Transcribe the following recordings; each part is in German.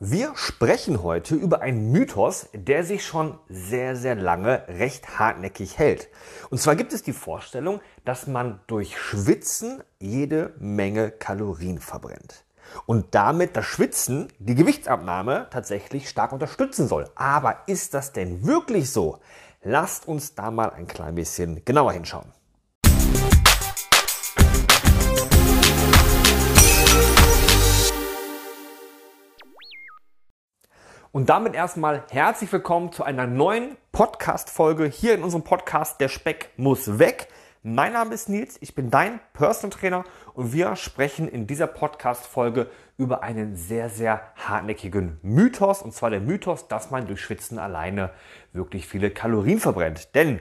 Wir sprechen heute über einen Mythos, der sich schon sehr, sehr lange recht hartnäckig hält. Und zwar gibt es die Vorstellung, dass man durch Schwitzen jede Menge Kalorien verbrennt. Und damit das Schwitzen die Gewichtsabnahme tatsächlich stark unterstützen soll. Aber ist das denn wirklich so? Lasst uns da mal ein klein bisschen genauer hinschauen. Und damit erstmal herzlich willkommen zu einer neuen Podcast-Folge hier in unserem Podcast Der Speck muss weg. Mein Name ist Nils, ich bin dein Personal Trainer und wir sprechen in dieser Podcast-Folge über einen sehr, sehr hartnäckigen Mythos und zwar der Mythos, dass man durch Schwitzen alleine wirklich viele Kalorien verbrennt. Denn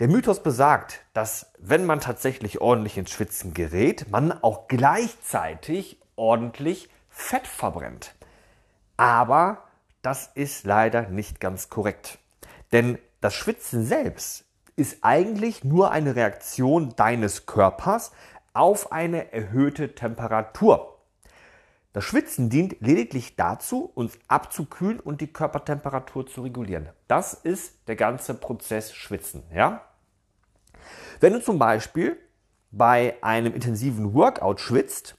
der Mythos besagt, dass wenn man tatsächlich ordentlich ins Schwitzen gerät, man auch gleichzeitig ordentlich Fett verbrennt. Aber das ist leider nicht ganz korrekt. Denn das Schwitzen selbst ist eigentlich nur eine Reaktion deines Körpers auf eine erhöhte Temperatur. Das Schwitzen dient lediglich dazu, uns abzukühlen und die Körpertemperatur zu regulieren. Das ist der ganze Prozess Schwitzen. Ja? Wenn du zum Beispiel bei einem intensiven Workout schwitzt,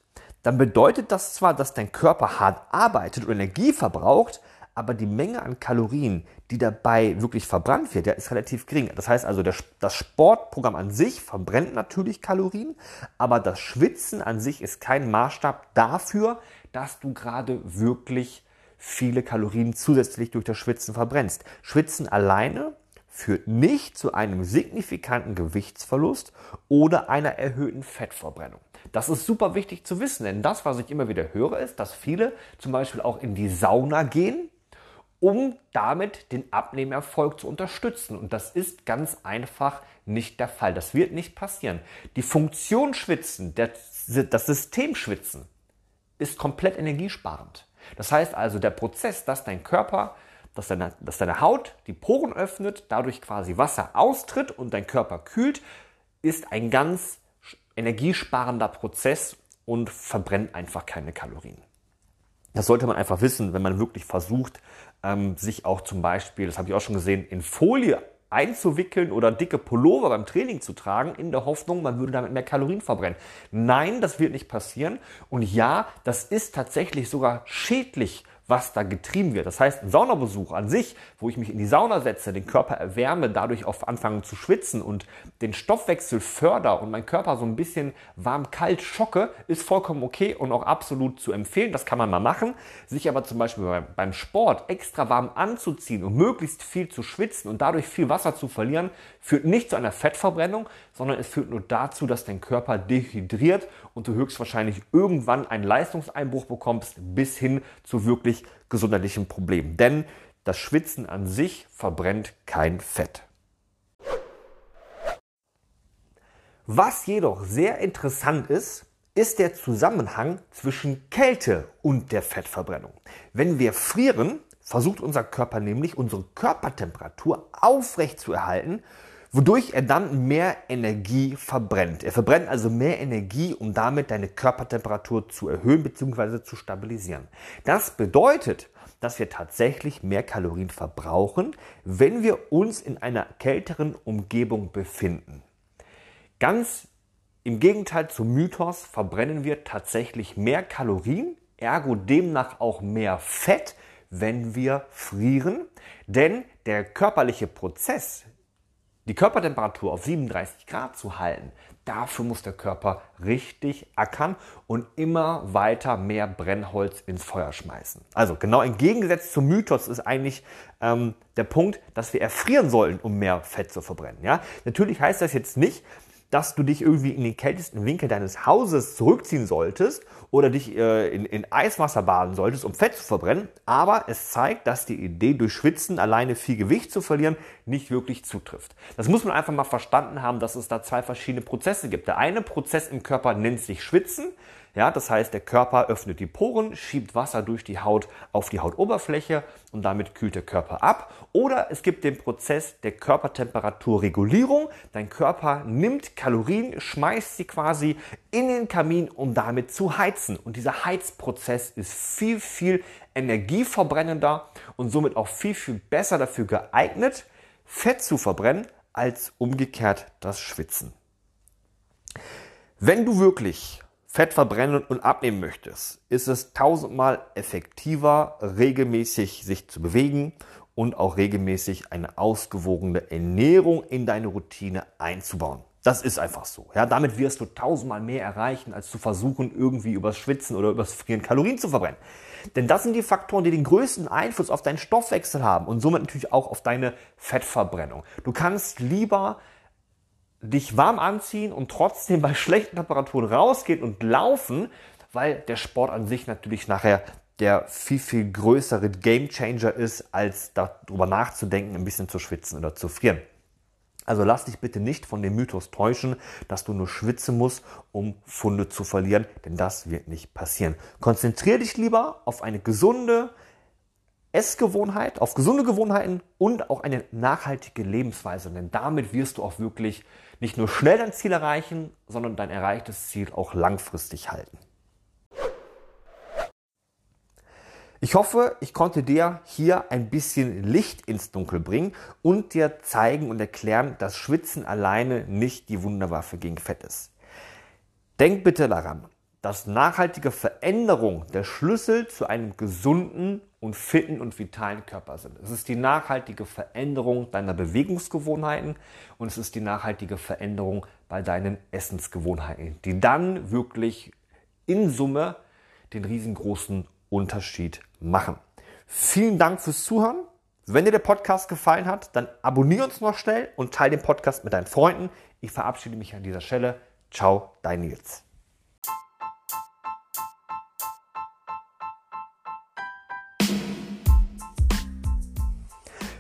dann bedeutet das zwar, dass dein Körper hart arbeitet und Energie verbraucht, aber die Menge an Kalorien, die dabei wirklich verbrannt wird, ja, ist relativ gering. Das heißt also, das Sportprogramm an sich verbrennt natürlich Kalorien, aber das Schwitzen an sich ist kein Maßstab dafür, dass du gerade wirklich viele Kalorien zusätzlich durch das Schwitzen verbrennst. Schwitzen alleine führt nicht zu einem signifikanten Gewichtsverlust oder einer erhöhten Fettverbrennung. Das ist super wichtig zu wissen, denn das, was ich immer wieder höre, ist, dass viele zum Beispiel auch in die Sauna gehen, um damit den Abnehmerfolg zu unterstützen. Und das ist ganz einfach nicht der Fall. Das wird nicht passieren. Die Funktion schwitzen, das System schwitzen, ist komplett energiesparend. Das heißt also, der Prozess, dass dein Körper, dass deine, dass deine Haut die Poren öffnet, dadurch quasi Wasser austritt und dein Körper kühlt, ist ein ganz energiesparender Prozess und verbrennt einfach keine Kalorien. Das sollte man einfach wissen, wenn man wirklich versucht, ähm, sich auch zum Beispiel, das habe ich auch schon gesehen, in Folie einzuwickeln oder dicke Pullover beim Training zu tragen, in der Hoffnung, man würde damit mehr Kalorien verbrennen. Nein, das wird nicht passieren. Und ja, das ist tatsächlich sogar schädlich was da getrieben wird. Das heißt, ein Saunabesuch an sich, wo ich mich in die Sauna setze, den Körper erwärme, dadurch auch anfangen zu schwitzen und den Stoffwechsel förder und mein Körper so ein bisschen warm-kalt schocke, ist vollkommen okay und auch absolut zu empfehlen. Das kann man mal machen. Sich aber zum Beispiel beim Sport extra warm anzuziehen und möglichst viel zu schwitzen und dadurch viel Wasser zu verlieren, führt nicht zu einer Fettverbrennung, sondern es führt nur dazu, dass dein Körper dehydriert und du höchstwahrscheinlich irgendwann einen Leistungseinbruch bekommst, bis hin zu wirklich gesundheitlichen Problemen. Denn das Schwitzen an sich verbrennt kein Fett. Was jedoch sehr interessant ist, ist der Zusammenhang zwischen Kälte und der Fettverbrennung. Wenn wir frieren, versucht unser Körper nämlich unsere Körpertemperatur aufrechtzuerhalten wodurch er dann mehr Energie verbrennt. Er verbrennt also mehr Energie, um damit deine Körpertemperatur zu erhöhen bzw. zu stabilisieren. Das bedeutet, dass wir tatsächlich mehr Kalorien verbrauchen, wenn wir uns in einer kälteren Umgebung befinden. Ganz im Gegenteil zum Mythos verbrennen wir tatsächlich mehr Kalorien, ergo demnach auch mehr Fett, wenn wir frieren, denn der körperliche Prozess, die Körpertemperatur auf 37 Grad zu halten, dafür muss der Körper richtig ackern und immer weiter mehr Brennholz ins Feuer schmeißen. Also genau entgegengesetzt zum Mythos ist eigentlich ähm, der Punkt, dass wir erfrieren sollen, um mehr Fett zu verbrennen. Ja? Natürlich heißt das jetzt nicht, dass du dich irgendwie in den kältesten Winkel deines Hauses zurückziehen solltest oder dich äh, in, in Eiswasser baden solltest, um Fett zu verbrennen. Aber es zeigt, dass die Idee, durch Schwitzen alleine viel Gewicht zu verlieren, nicht wirklich zutrifft. Das muss man einfach mal verstanden haben, dass es da zwei verschiedene Prozesse gibt. Der eine Prozess im Körper nennt sich Schwitzen. Ja, das heißt, der Körper öffnet die Poren, schiebt Wasser durch die Haut auf die Hautoberfläche und damit kühlt der Körper ab. Oder es gibt den Prozess der Körpertemperaturregulierung. Dein Körper nimmt Kalorien, schmeißt sie quasi in den Kamin, um damit zu heizen. Und dieser Heizprozess ist viel, viel energieverbrennender und somit auch viel, viel besser dafür geeignet, Fett zu verbrennen, als umgekehrt das Schwitzen. Wenn du wirklich Fett verbrennen und abnehmen möchtest, ist es tausendmal effektiver, regelmäßig sich zu bewegen und auch regelmäßig eine ausgewogene Ernährung in deine Routine einzubauen. Das ist einfach so. Ja, damit wirst du tausendmal mehr erreichen, als zu versuchen, irgendwie übers Schwitzen oder übers Frieren Kalorien zu verbrennen. Denn das sind die Faktoren, die den größten Einfluss auf deinen Stoffwechsel haben und somit natürlich auch auf deine Fettverbrennung. Du kannst lieber dich warm anziehen und trotzdem bei schlechten Temperaturen rausgehen und laufen, weil der Sport an sich natürlich nachher der viel, viel größere Gamechanger ist, als darüber nachzudenken, ein bisschen zu schwitzen oder zu frieren. Also lass dich bitte nicht von dem Mythos täuschen, dass du nur schwitzen musst, um Funde zu verlieren, denn das wird nicht passieren. Konzentriere dich lieber auf eine gesunde, Essgewohnheit, auf gesunde Gewohnheiten und auch eine nachhaltige Lebensweise. Denn damit wirst du auch wirklich nicht nur schnell dein Ziel erreichen, sondern dein erreichtes Ziel auch langfristig halten. Ich hoffe, ich konnte dir hier ein bisschen Licht ins Dunkel bringen und dir zeigen und erklären, dass Schwitzen alleine nicht die Wunderwaffe gegen Fett ist. Denk bitte daran, dass nachhaltige Veränderung der Schlüssel zu einem gesunden und fitten und vitalen Körper sind. Es ist die nachhaltige Veränderung deiner Bewegungsgewohnheiten und es ist die nachhaltige Veränderung bei deinen Essensgewohnheiten, die dann wirklich in Summe den riesengroßen Unterschied machen. Vielen Dank fürs Zuhören. Wenn dir der Podcast gefallen hat, dann abonniere uns noch schnell und teile den Podcast mit deinen Freunden. Ich verabschiede mich an dieser Stelle. Ciao, dein Nils.